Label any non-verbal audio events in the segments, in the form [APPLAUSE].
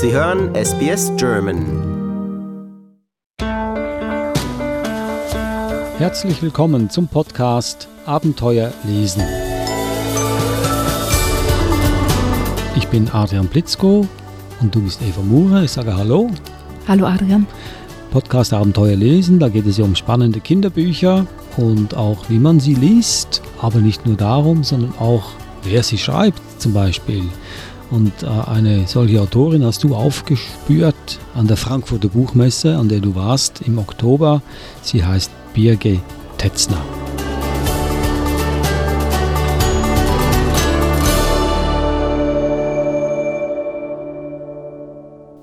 Sie hören SBS German. Herzlich willkommen zum Podcast Abenteuer lesen. Ich bin Adrian Blitzko und du bist Eva Mure. Ich sage Hallo. Hallo Adrian. Podcast Abenteuer lesen, da geht es ja um spannende Kinderbücher und auch wie man sie liest, aber nicht nur darum, sondern auch wer sie schreibt zum Beispiel. Und äh, eine solche Autorin hast du aufgespürt an der Frankfurter Buchmesse, an der du warst im Oktober. Sie heißt Birge Tetzner.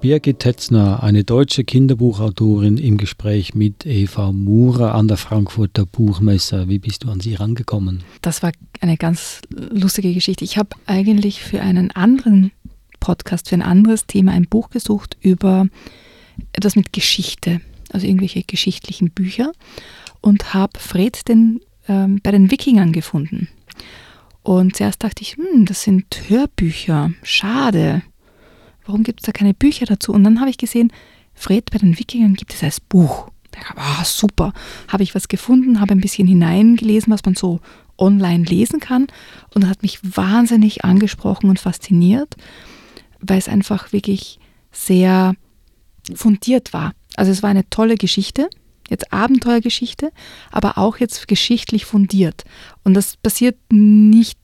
Birgit Tetzner, eine deutsche Kinderbuchautorin, im Gespräch mit Eva Murer an der Frankfurter Buchmesse. Wie bist du an sie rangekommen? Das war eine ganz lustige Geschichte. Ich habe eigentlich für einen anderen Podcast, für ein anderes Thema ein Buch gesucht über etwas mit Geschichte, also irgendwelche geschichtlichen Bücher und habe Fred den, ähm, bei den Wikingern gefunden. Und zuerst dachte ich, hm, das sind Hörbücher, schade warum gibt es da keine Bücher dazu? Und dann habe ich gesehen, Fred bei den Wikingern gibt es als Buch. Da habe ah, super, habe ich was gefunden, habe ein bisschen hineingelesen, was man so online lesen kann. Und das hat mich wahnsinnig angesprochen und fasziniert, weil es einfach wirklich sehr fundiert war. Also es war eine tolle Geschichte, jetzt Abenteuergeschichte, aber auch jetzt geschichtlich fundiert. Und das passiert nicht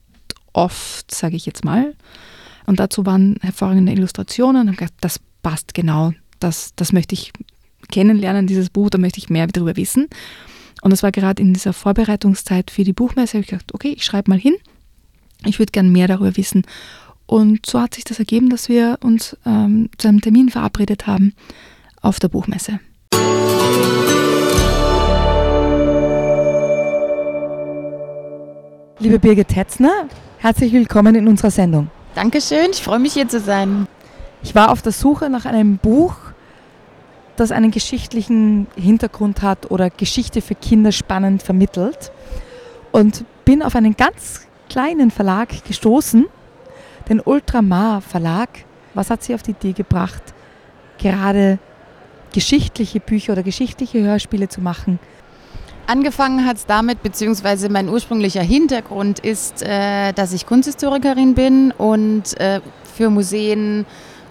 oft, sage ich jetzt mal. Und dazu waren hervorragende Illustrationen. Und gedacht, das passt genau. Das, das möchte ich kennenlernen, dieses Buch, da möchte ich mehr darüber wissen. Und das war gerade in dieser Vorbereitungszeit für die Buchmesse. habe ich gedacht, okay, ich schreibe mal hin. Ich würde gern mehr darüber wissen. Und so hat sich das ergeben, dass wir uns ähm, zu einem Termin verabredet haben auf der Buchmesse. Liebe Birgit Tetzner, herzlich willkommen in unserer Sendung. Dankeschön, ich freue mich hier zu sein. Ich war auf der Suche nach einem Buch, das einen geschichtlichen Hintergrund hat oder Geschichte für Kinder spannend vermittelt und bin auf einen ganz kleinen Verlag gestoßen, den Ultramar Verlag. Was hat Sie auf die Idee gebracht, gerade geschichtliche Bücher oder geschichtliche Hörspiele zu machen? Angefangen hat es damit, beziehungsweise mein ursprünglicher Hintergrund ist, äh, dass ich Kunsthistorikerin bin und äh, für Museen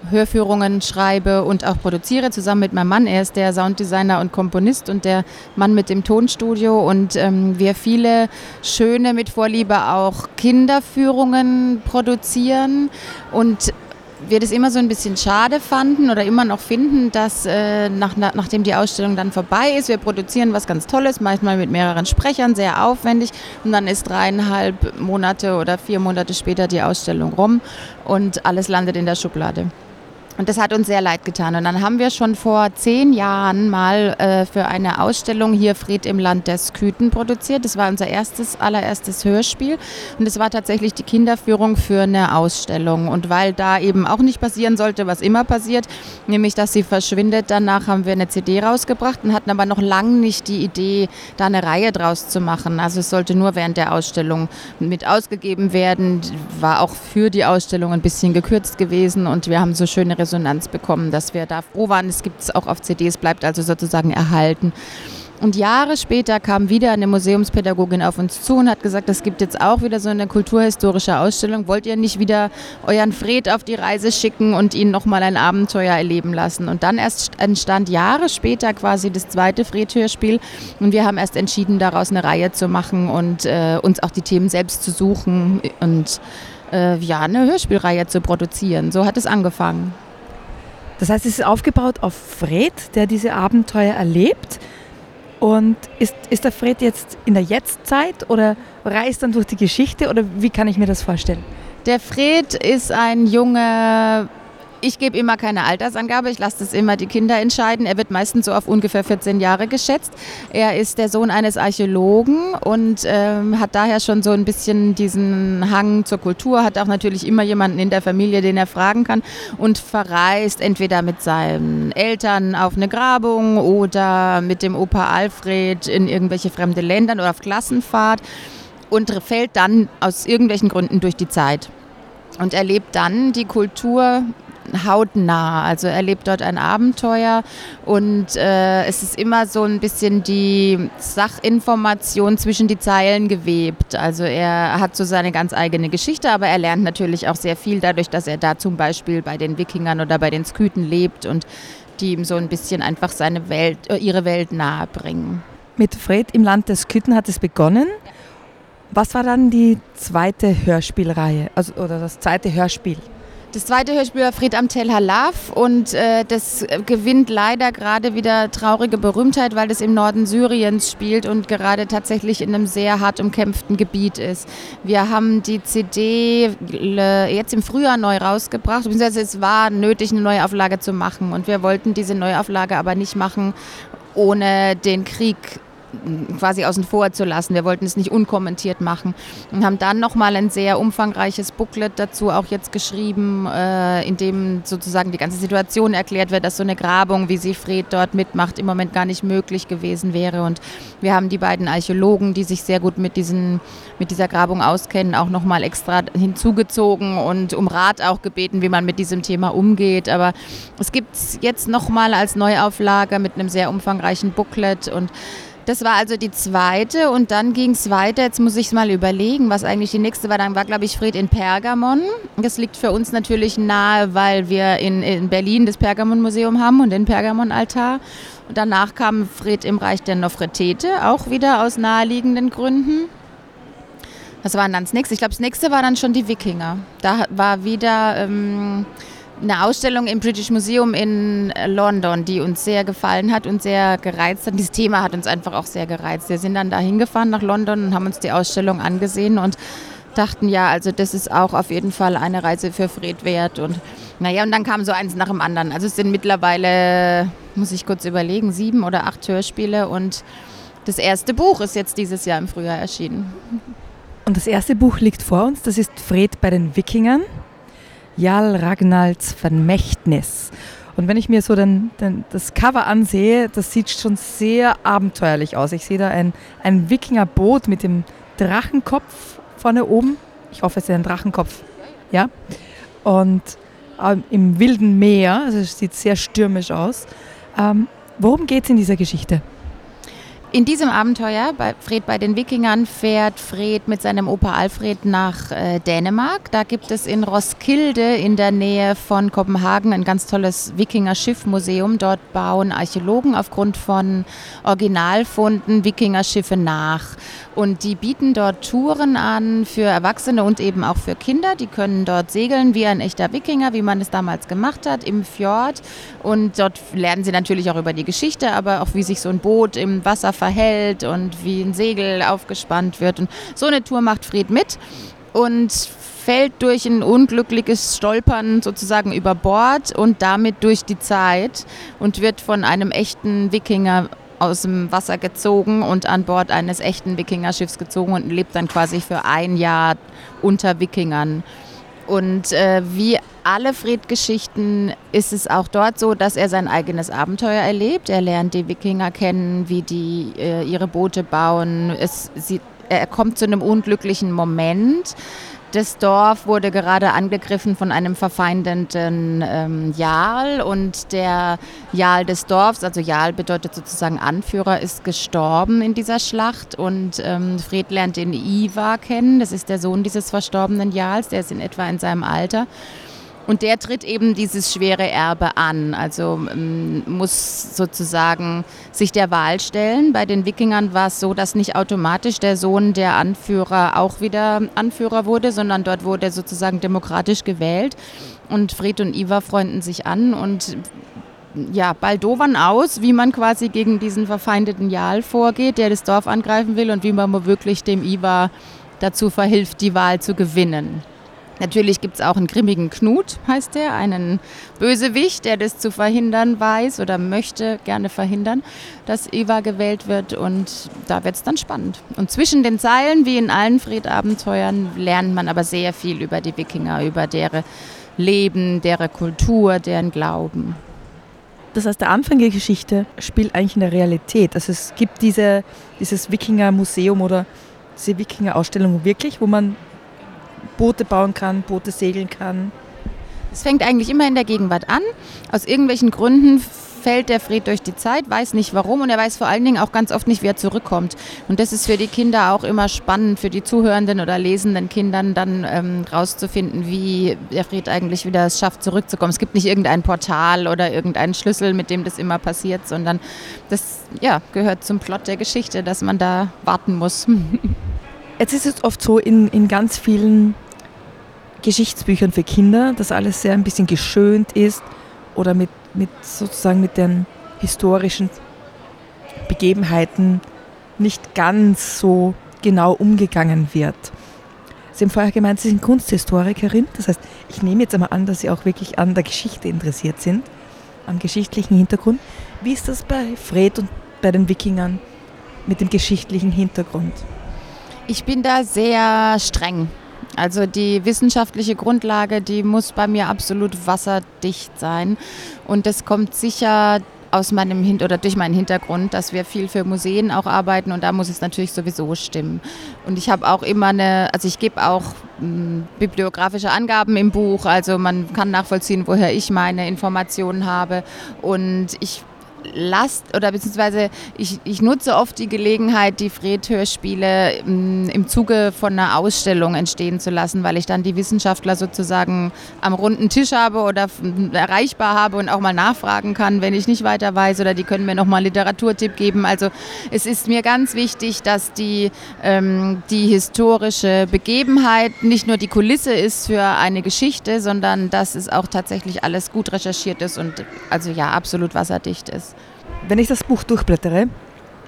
Hörführungen schreibe und auch produziere, zusammen mit meinem Mann. Er ist der Sounddesigner und Komponist und der Mann mit dem Tonstudio. Und ähm, wir viele schöne, mit Vorliebe auch Kinderführungen produzieren. Und wir das immer so ein bisschen schade fanden oder immer noch finden, dass äh, nach, nachdem die Ausstellung dann vorbei ist, wir produzieren was ganz Tolles, manchmal mit mehreren Sprechern, sehr aufwendig und dann ist dreieinhalb Monate oder vier Monate später die Ausstellung rum und alles landet in der Schublade. Und das hat uns sehr leid getan. Und dann haben wir schon vor zehn Jahren mal äh, für eine Ausstellung hier Fried im Land der Sküten produziert. Das war unser erstes, allererstes Hörspiel. Und es war tatsächlich die Kinderführung für eine Ausstellung. Und weil da eben auch nicht passieren sollte, was immer passiert, nämlich dass sie verschwindet, danach haben wir eine CD rausgebracht und hatten aber noch lange nicht die Idee, da eine Reihe draus zu machen. Also es sollte nur während der Ausstellung mit ausgegeben werden. War auch für die Ausstellung ein bisschen gekürzt gewesen und wir haben so schöne Resonanz bekommen, dass wir da froh waren. Es gibt es auch auf CDs, bleibt also sozusagen erhalten. Und Jahre später kam wieder eine Museumspädagogin auf uns zu und hat gesagt, es gibt jetzt auch wieder so eine kulturhistorische Ausstellung. Wollt ihr nicht wieder euren Fred auf die Reise schicken und ihn nochmal ein Abenteuer erleben lassen? Und dann erst entstand Jahre später quasi das zweite Fred-Hörspiel und wir haben erst entschieden, daraus eine Reihe zu machen und äh, uns auch die Themen selbst zu suchen und äh, ja, eine Hörspielreihe zu produzieren. So hat es angefangen. Das heißt, es ist aufgebaut auf Fred, der diese Abenteuer erlebt. Und ist, ist der Fred jetzt in der Jetztzeit oder reist dann durch die Geschichte oder wie kann ich mir das vorstellen? Der Fred ist ein junger ich gebe immer keine Altersangabe, ich lasse das immer die Kinder entscheiden. Er wird meistens so auf ungefähr 14 Jahre geschätzt. Er ist der Sohn eines Archäologen und ähm, hat daher schon so ein bisschen diesen Hang zur Kultur, hat auch natürlich immer jemanden in der Familie, den er fragen kann und verreist entweder mit seinen Eltern auf eine Grabung oder mit dem Opa Alfred in irgendwelche fremde Länder oder auf Klassenfahrt und fällt dann aus irgendwelchen Gründen durch die Zeit und erlebt dann die Kultur hautnah. Also er lebt dort ein Abenteuer und äh, es ist immer so ein bisschen die Sachinformation zwischen die Zeilen gewebt. Also er hat so seine ganz eigene Geschichte, aber er lernt natürlich auch sehr viel dadurch, dass er da zum Beispiel bei den Wikingern oder bei den Sküten lebt und die ihm so ein bisschen einfach seine Welt, äh, ihre Welt nahe bringen. Mit Fred im Land der Sküten hat es begonnen. Was war dann die zweite Hörspielreihe also, oder das zweite Hörspiel? Das zweite Hörspiel war Fried am Tel Halaf und äh, das gewinnt leider gerade wieder traurige Berühmtheit, weil das im Norden Syriens spielt und gerade tatsächlich in einem sehr hart umkämpften Gebiet ist. Wir haben die CD jetzt im Frühjahr neu rausgebracht, beziehungsweise es war nötig, eine Neuauflage zu machen und wir wollten diese Neuauflage aber nicht machen, ohne den Krieg quasi außen vor zu lassen. Wir wollten es nicht unkommentiert machen und haben dann nochmal ein sehr umfangreiches Booklet dazu auch jetzt geschrieben, äh, in dem sozusagen die ganze Situation erklärt wird, dass so eine Grabung, wie sie Fred dort mitmacht, im Moment gar nicht möglich gewesen wäre. Und wir haben die beiden Archäologen, die sich sehr gut mit, diesen, mit dieser Grabung auskennen, auch nochmal extra hinzugezogen und um Rat auch gebeten, wie man mit diesem Thema umgeht. Aber es gibt es jetzt nochmal als Neuauflage mit einem sehr umfangreichen Booklet und das war also die zweite und dann ging es weiter. Jetzt muss ich es mal überlegen, was eigentlich die nächste war. Dann war, glaube ich, Fred in Pergamon. Das liegt für uns natürlich nahe, weil wir in, in Berlin das Pergamon-Museum haben und den Pergamon-Altar. Und danach kam Fred im Reich der Nofretete, auch wieder aus naheliegenden Gründen. Was war dann das nächste? Ich glaube, das nächste war dann schon die Wikinger. Da war wieder... Ähm, eine Ausstellung im British Museum in London, die uns sehr gefallen hat und sehr gereizt hat. Dieses Thema hat uns einfach auch sehr gereizt. Wir sind dann da hingefahren nach London und haben uns die Ausstellung angesehen und dachten, ja, also das ist auch auf jeden Fall eine Reise für Fred wert. Und naja, und dann kam so eins nach dem anderen. Also es sind mittlerweile, muss ich kurz überlegen, sieben oder acht Hörspiele und das erste Buch ist jetzt dieses Jahr im Frühjahr erschienen. Und das erste Buch liegt vor uns, das ist Fred bei den Wikingern. Jarl Ragnalds Vermächtnis. Und wenn ich mir so den, den, das Cover ansehe, das sieht schon sehr abenteuerlich aus. Ich sehe da ein, ein Wikingerboot mit dem Drachenkopf vorne oben. Ich hoffe, es ist ein Drachenkopf. Ja. Und ähm, im wilden Meer, also es sieht sehr stürmisch aus. Ähm, worum geht es in dieser Geschichte? In diesem Abenteuer bei Fred bei den Wikingern fährt Fred mit seinem Opa Alfred nach äh, Dänemark. Da gibt es in Roskilde in der Nähe von Kopenhagen ein ganz tolles Wikinger-Schiffmuseum. Dort bauen Archäologen aufgrund von Originalfunden Wikingerschiffe nach. Und die bieten dort Touren an für Erwachsene und eben auch für Kinder. Die können dort segeln wie ein echter Wikinger, wie man es damals gemacht hat, im Fjord. Und dort lernen sie natürlich auch über die Geschichte, aber auch wie sich so ein Boot im Wasser verhält und wie ein Segel aufgespannt wird. Und so eine Tour macht Fred mit und fällt durch ein unglückliches Stolpern sozusagen über Bord und damit durch die Zeit und wird von einem echten Wikinger aus dem Wasser gezogen und an Bord eines echten Wikingerschiffs gezogen und lebt dann quasi für ein Jahr unter Wikingern. Und äh, wie alle Fred-Geschichten ist es auch dort so, dass er sein eigenes Abenteuer erlebt. Er lernt die Wikinger kennen, wie die äh, ihre Boote bauen. Es, sie, er kommt zu einem unglücklichen Moment das Dorf wurde gerade angegriffen von einem verfeindeten ähm, Jarl und der Jarl des Dorfs, also Jarl bedeutet sozusagen Anführer, ist gestorben in dieser Schlacht und ähm, Fred lernt den Ivar kennen, das ist der Sohn dieses verstorbenen Jarls, der ist in etwa in seinem Alter. Und der tritt eben dieses schwere Erbe an, also ähm, muss sozusagen sich der Wahl stellen. Bei den Wikingern war es so, dass nicht automatisch der Sohn der Anführer auch wieder Anführer wurde, sondern dort wurde sozusagen demokratisch gewählt. Und Fred und Ivar freunden sich an und ja, baldowern aus, wie man quasi gegen diesen verfeindeten Jarl vorgeht, der das Dorf angreifen will und wie man wirklich dem Ivar dazu verhilft, die Wahl zu gewinnen. Natürlich gibt es auch einen grimmigen Knut, heißt der, einen Bösewicht, der das zu verhindern weiß oder möchte gerne verhindern, dass Eva gewählt wird. Und da wird es dann spannend. Und zwischen den Zeilen, wie in allen Friedabenteuern, lernt man aber sehr viel über die Wikinger, über deren Leben, deren Kultur, deren Glauben. Das heißt, der Anfang der Geschichte spielt eigentlich in der Realität. Also es gibt diese, dieses Wikinger-Museum oder diese Wikinger-Ausstellung wirklich, wo man Boote bauen kann, Boote segeln kann. Es fängt eigentlich immer in der Gegenwart an. Aus irgendwelchen Gründen fällt der Fred durch die Zeit, weiß nicht warum und er weiß vor allen Dingen auch ganz oft nicht, wie er zurückkommt. Und das ist für die Kinder auch immer spannend, für die zuhörenden oder lesenden Kindern dann ähm, rauszufinden, wie der Fred eigentlich wieder es schafft, zurückzukommen. Es gibt nicht irgendein Portal oder irgendeinen Schlüssel, mit dem das immer passiert, sondern das ja, gehört zum Plot der Geschichte, dass man da warten muss. [LAUGHS] Jetzt ist es oft so in, in ganz vielen Geschichtsbüchern für Kinder, dass alles sehr ein bisschen geschönt ist oder mit, mit sozusagen mit den historischen Begebenheiten nicht ganz so genau umgegangen wird. Sie haben vorher gemeint, Sie sind Kunsthistorikerin. Das heißt, ich nehme jetzt einmal an, dass Sie auch wirklich an der Geschichte interessiert sind, am geschichtlichen Hintergrund. Wie ist das bei Fred und bei den Wikingern mit dem geschichtlichen Hintergrund? Ich bin da sehr streng. Also die wissenschaftliche Grundlage, die muss bei mir absolut wasserdicht sein. Und das kommt sicher aus meinem Hin oder durch meinen Hintergrund, dass wir viel für Museen auch arbeiten und da muss es natürlich sowieso stimmen. Und ich habe auch immer eine, also ich gebe auch mh, hm, bibliografische Angaben im Buch, also man kann nachvollziehen, woher ich meine Informationen habe und ich lasst oder beziehungsweise ich, ich nutze oft die Gelegenheit, die Fred-Hörspiele im, im Zuge von einer Ausstellung entstehen zu lassen, weil ich dann die Wissenschaftler sozusagen am runden Tisch habe oder erreichbar habe und auch mal nachfragen kann, wenn ich nicht weiter weiß oder die können mir nochmal Literaturtipp geben. Also es ist mir ganz wichtig, dass die, ähm, die historische Begebenheit nicht nur die Kulisse ist für eine Geschichte, sondern dass es auch tatsächlich alles gut recherchiert ist und also ja, absolut wasserdicht ist. Wenn ich das Buch durchblättere,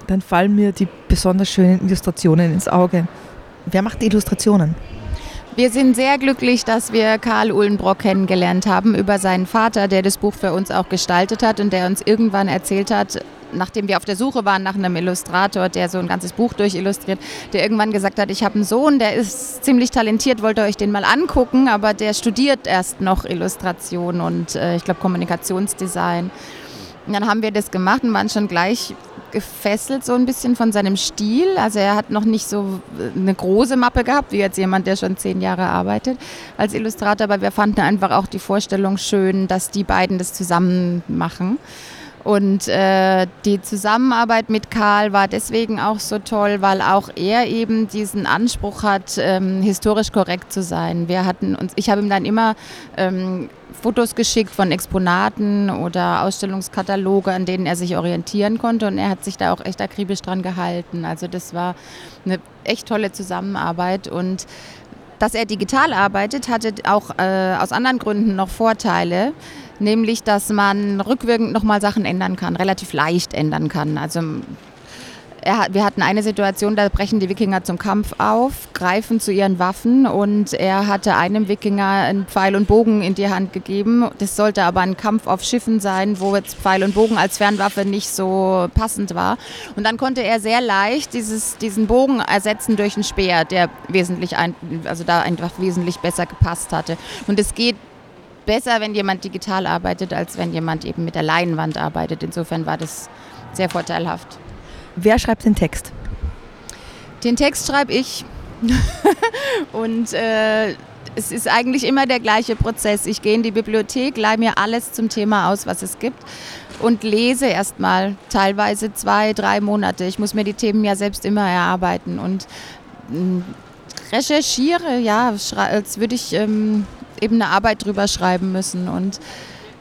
dann fallen mir die besonders schönen Illustrationen ins Auge. Wer macht die Illustrationen? Wir sind sehr glücklich, dass wir Karl Uhlenbrock kennengelernt haben über seinen Vater, der das Buch für uns auch gestaltet hat und der uns irgendwann erzählt hat, nachdem wir auf der Suche waren nach einem Illustrator, der so ein ganzes Buch durchillustriert, der irgendwann gesagt hat, ich habe einen Sohn, der ist ziemlich talentiert, wollt ihr euch den mal angucken, aber der studiert erst noch Illustration und äh, ich glaube Kommunikationsdesign. Und dann haben wir das gemacht und waren schon gleich gefesselt so ein bisschen von seinem Stil. Also er hat noch nicht so eine große Mappe gehabt, wie jetzt jemand, der schon zehn Jahre arbeitet als Illustrator, aber wir fanden einfach auch die Vorstellung schön, dass die beiden das zusammen machen. Und äh, die Zusammenarbeit mit Karl war deswegen auch so toll, weil auch er eben diesen Anspruch hat, ähm, historisch korrekt zu sein. Wir hatten uns, ich habe ihm dann immer ähm, Fotos geschickt von Exponaten oder Ausstellungskataloge, an denen er sich orientieren konnte. Und er hat sich da auch echt akribisch dran gehalten. Also das war eine echt tolle Zusammenarbeit. Und dass er digital arbeitet, hatte auch äh, aus anderen Gründen noch Vorteile nämlich dass man rückwirkend nochmal Sachen ändern kann, relativ leicht ändern kann. Also er, wir hatten eine Situation, da brechen die Wikinger zum Kampf auf, greifen zu ihren Waffen und er hatte einem Wikinger einen Pfeil und Bogen in die Hand gegeben. Das sollte aber ein Kampf auf Schiffen sein, wo jetzt Pfeil und Bogen als Fernwaffe nicht so passend war. Und dann konnte er sehr leicht dieses, diesen Bogen ersetzen durch einen Speer, der wesentlich, ein, also da einfach wesentlich besser gepasst hatte. Und es geht besser, wenn jemand digital arbeitet, als wenn jemand eben mit der Leinwand arbeitet. Insofern war das sehr vorteilhaft. Wer schreibt den Text? Den Text schreibe ich. [LAUGHS] und äh, es ist eigentlich immer der gleiche Prozess. Ich gehe in die Bibliothek, leihe mir alles zum Thema aus, was es gibt und lese erstmal teilweise zwei, drei Monate. Ich muss mir die Themen ja selbst immer erarbeiten und mm, recherchiere, ja, als würde ich ähm, eben eine Arbeit drüber schreiben müssen und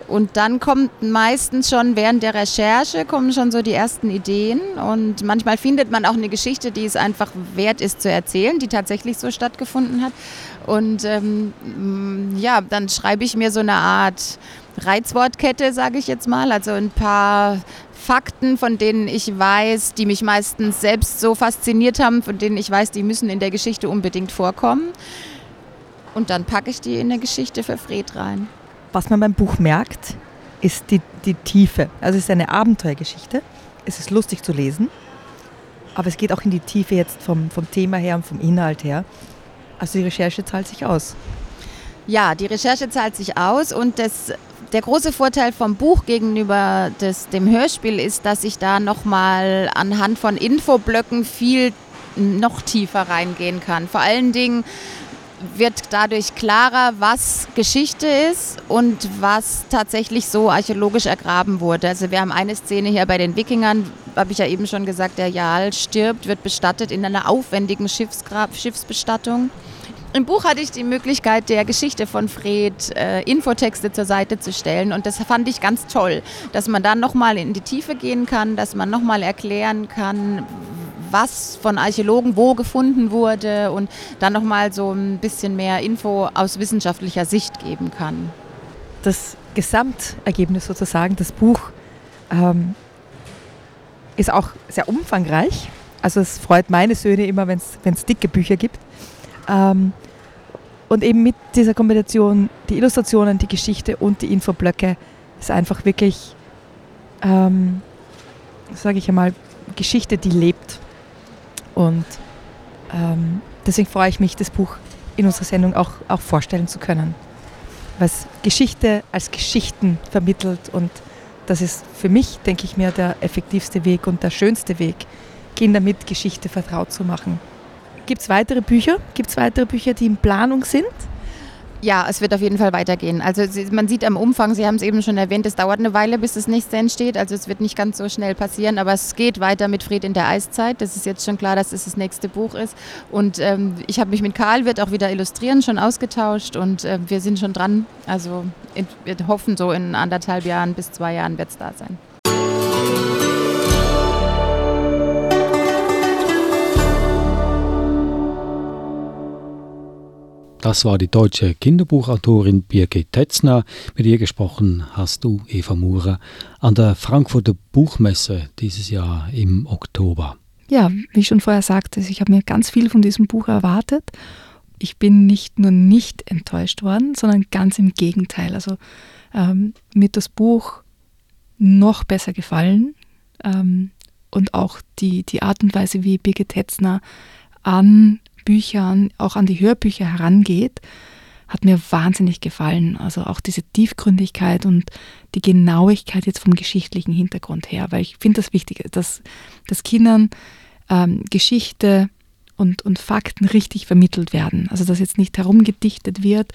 und dann kommt meistens schon während der Recherche kommen schon so die ersten Ideen und manchmal findet man auch eine Geschichte, die es einfach wert ist zu erzählen, die tatsächlich so stattgefunden hat. Und ähm, ja, dann schreibe ich mir so eine Art Reizwortkette, sage ich jetzt mal, also ein paar Fakten, von denen ich weiß, die mich meistens selbst so fasziniert haben, von denen ich weiß, die müssen in der Geschichte unbedingt vorkommen. Und dann packe ich die in eine Geschichte für Fred rein. Was man beim Buch merkt, ist die, die Tiefe. Also es ist eine Abenteuergeschichte. Es ist lustig zu lesen, aber es geht auch in die Tiefe jetzt vom, vom Thema her und vom Inhalt her. Also die Recherche zahlt sich aus. Ja, die Recherche zahlt sich aus und das, der große Vorteil vom Buch gegenüber des, dem Hörspiel ist, dass ich da nochmal anhand von Infoblöcken viel noch tiefer reingehen kann. Vor allen Dingen wird dadurch klarer, was Geschichte ist und was tatsächlich so archäologisch ergraben wurde. Also wir haben eine Szene hier bei den Wikingern, habe ich ja eben schon gesagt, der Jarl stirbt, wird bestattet in einer aufwendigen Schiffsgrab Schiffsbestattung. Im Buch hatte ich die Möglichkeit, der Geschichte von Fred äh, Infotexte zur Seite zu stellen und das fand ich ganz toll, dass man dann nochmal in die Tiefe gehen kann, dass man nochmal erklären kann, was von Archäologen wo gefunden wurde und dann nochmal so ein bisschen mehr Info aus wissenschaftlicher Sicht geben kann. Das Gesamtergebnis sozusagen, das Buch, ähm, ist auch sehr umfangreich. Also es freut meine Söhne immer, wenn es dicke Bücher gibt. Ähm, und eben mit dieser Kombination, die Illustrationen, die Geschichte und die Infoblöcke, ist einfach wirklich, ähm, sage ich einmal, Geschichte, die lebt. Und ähm, deswegen freue ich mich, das Buch in unserer Sendung auch, auch vorstellen zu können. Was Geschichte als Geschichten vermittelt und das ist für mich, denke ich mir, der effektivste Weg und der schönste Weg, Kinder mit Geschichte vertraut zu machen. Gibt es weitere Bücher? Gibt es weitere Bücher, die in Planung sind? Ja, es wird auf jeden Fall weitergehen. Also man sieht am Umfang, Sie haben es eben schon erwähnt, es dauert eine Weile, bis das nächste entsteht. Also es wird nicht ganz so schnell passieren, aber es geht weiter mit Fried in der Eiszeit. Das ist jetzt schon klar, dass es das nächste Buch ist. Und ähm, ich habe mich mit Karl, wird auch wieder illustrieren, schon ausgetauscht und äh, wir sind schon dran. Also wir hoffen so in anderthalb Jahren bis zwei Jahren wird es da sein. Das war die deutsche Kinderbuchautorin Birgit Tetzner. Mit ihr gesprochen hast du, Eva Murer, an der Frankfurter Buchmesse dieses Jahr im Oktober. Ja, wie ich schon vorher sagte, ich habe mir ganz viel von diesem Buch erwartet. Ich bin nicht nur nicht enttäuscht worden, sondern ganz im Gegenteil. Also ähm, mir das Buch noch besser gefallen ähm, und auch die, die Art und Weise, wie Birgit Tetzner an Büchern, auch an die Hörbücher herangeht, hat mir wahnsinnig gefallen. Also auch diese Tiefgründigkeit und die Genauigkeit jetzt vom geschichtlichen Hintergrund her, weil ich finde das wichtig, dass, dass Kindern ähm, Geschichte und, und Fakten richtig vermittelt werden. Also dass jetzt nicht herumgedichtet wird,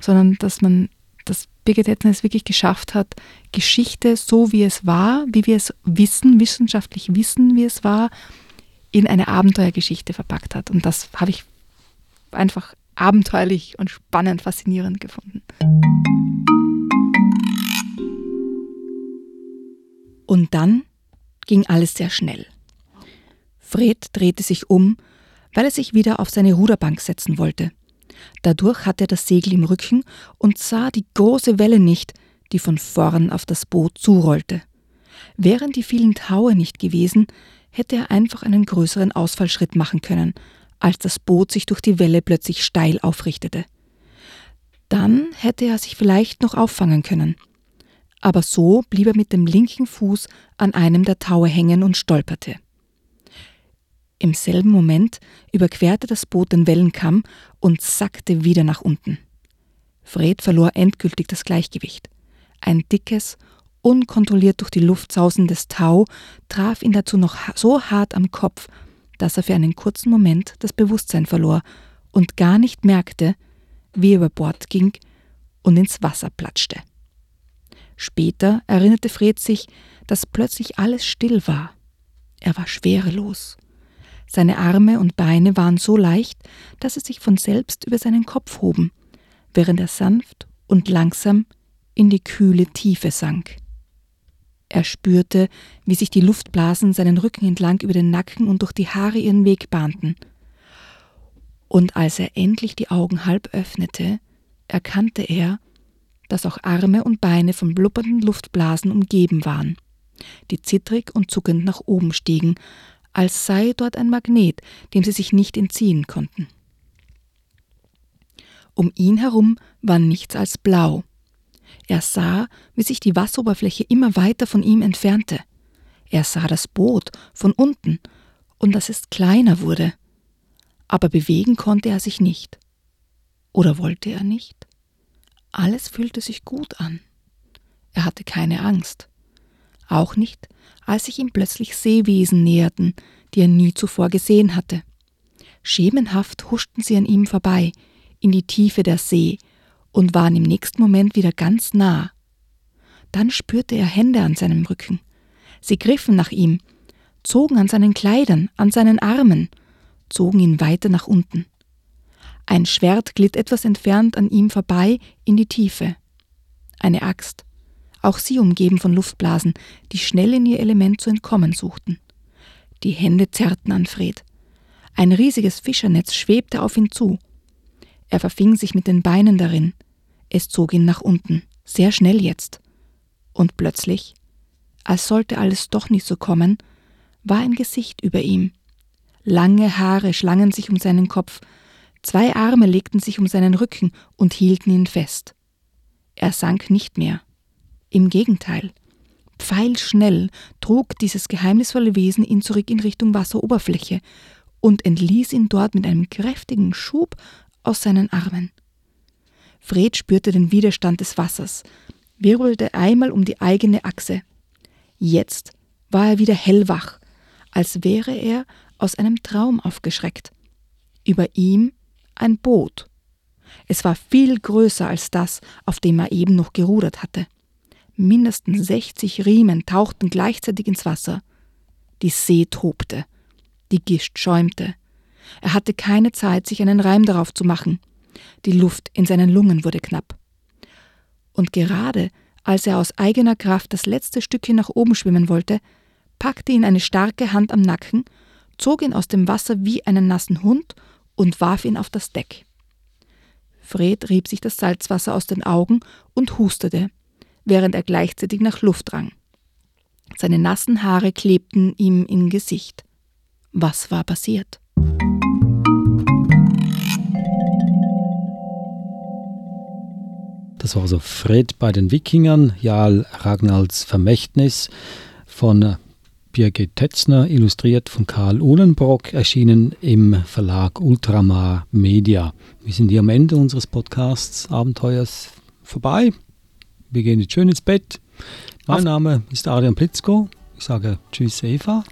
sondern dass man, dass Birgit Etzner es wirklich geschafft hat, Geschichte so wie es war, wie wir es wissen, wissenschaftlich wissen, wie es war, in eine Abenteuergeschichte verpackt hat. Und das habe ich einfach abenteuerlich und spannend, faszinierend gefunden. Und dann ging alles sehr schnell. Fred drehte sich um, weil er sich wieder auf seine Ruderbank setzen wollte. Dadurch hatte er das Segel im Rücken und sah die große Welle nicht, die von vorn auf das Boot zurollte. Wären die vielen Taue nicht gewesen, hätte er einfach einen größeren Ausfallschritt machen können, als das Boot sich durch die Welle plötzlich steil aufrichtete. Dann hätte er sich vielleicht noch auffangen können. Aber so blieb er mit dem linken Fuß an einem der Taue hängen und stolperte. Im selben Moment überquerte das Boot den Wellenkamm und sackte wieder nach unten. Fred verlor endgültig das Gleichgewicht. Ein dickes, unkontrolliert durch die Luft sausendes Tau traf ihn dazu noch so hart am Kopf, dass er für einen kurzen Moment das Bewusstsein verlor und gar nicht merkte, wie er über Bord ging und ins Wasser platschte. Später erinnerte Fred sich, dass plötzlich alles still war. Er war schwerelos. Seine Arme und Beine waren so leicht, dass sie sich von selbst über seinen Kopf hoben, während er sanft und langsam in die kühle Tiefe sank. Er spürte, wie sich die Luftblasen seinen Rücken entlang über den Nacken und durch die Haare ihren Weg bahnten. Und als er endlich die Augen halb öffnete, erkannte er, dass auch Arme und Beine von blubbernden Luftblasen umgeben waren, die zittrig und zuckend nach oben stiegen, als sei dort ein Magnet, dem sie sich nicht entziehen konnten. Um ihn herum war nichts als blau, er sah, wie sich die Wasseroberfläche immer weiter von ihm entfernte. Er sah das Boot von unten und dass es kleiner wurde. Aber bewegen konnte er sich nicht. Oder wollte er nicht? Alles fühlte sich gut an. Er hatte keine Angst. Auch nicht, als sich ihm plötzlich Seewesen näherten, die er nie zuvor gesehen hatte. Schemenhaft huschten sie an ihm vorbei, in die Tiefe der See und waren im nächsten Moment wieder ganz nah. Dann spürte er Hände an seinem Rücken. Sie griffen nach ihm, zogen an seinen Kleidern, an seinen Armen, zogen ihn weiter nach unten. Ein Schwert glitt etwas entfernt an ihm vorbei in die Tiefe. Eine Axt, auch sie umgeben von Luftblasen, die schnell in ihr Element zu entkommen suchten. Die Hände zerrten an Fred. Ein riesiges Fischernetz schwebte auf ihn zu. Er verfing sich mit den Beinen darin. Es zog ihn nach unten, sehr schnell jetzt. Und plötzlich, als sollte alles doch nicht so kommen, war ein Gesicht über ihm. Lange Haare schlangen sich um seinen Kopf, zwei Arme legten sich um seinen Rücken und hielten ihn fest. Er sank nicht mehr. Im Gegenteil. Pfeilschnell trug dieses geheimnisvolle Wesen ihn zurück in Richtung Wasseroberfläche und entließ ihn dort mit einem kräftigen Schub aus seinen Armen. Fred spürte den Widerstand des Wassers, wirbelte einmal um die eigene Achse. Jetzt war er wieder hellwach, als wäre er aus einem Traum aufgeschreckt. Über ihm ein Boot. Es war viel größer als das, auf dem er eben noch gerudert hatte. Mindestens 60 Riemen tauchten gleichzeitig ins Wasser. Die See tobte. Die Gischt schäumte. Er hatte keine Zeit, sich einen Reim darauf zu machen. Die Luft in seinen Lungen wurde knapp. Und gerade als er aus eigener Kraft das letzte Stückchen nach oben schwimmen wollte, packte ihn eine starke Hand am Nacken, zog ihn aus dem Wasser wie einen nassen Hund und warf ihn auf das Deck. Fred rieb sich das Salzwasser aus den Augen und hustete während er gleichzeitig nach Luft rang. Seine nassen Haare klebten ihm im Gesicht. Was war passiert? Das war also Fred bei den Wikingern, Jarl Ragnalds Vermächtnis von Birgit Tetzner, illustriert von Karl Uhlenbrock, erschienen im Verlag Ultramar Media. Wir sind hier am Ende unseres Podcasts Abenteuers vorbei. Wir gehen jetzt schön ins Bett. Mein Name ist Adrian Plitzko. Ich sage Tschüss, Eva.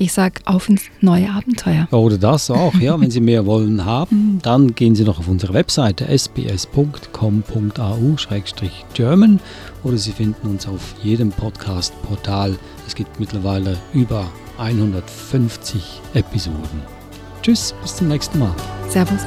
Ich sage auf ins neue Abenteuer. Oder das auch, ja. Wenn Sie mehr wollen haben, [LAUGHS] dann gehen Sie noch auf unsere Webseite sbs.com.au-german oder Sie finden uns auf jedem Podcast-Portal. Es gibt mittlerweile über 150 Episoden. Tschüss, bis zum nächsten Mal. Servus.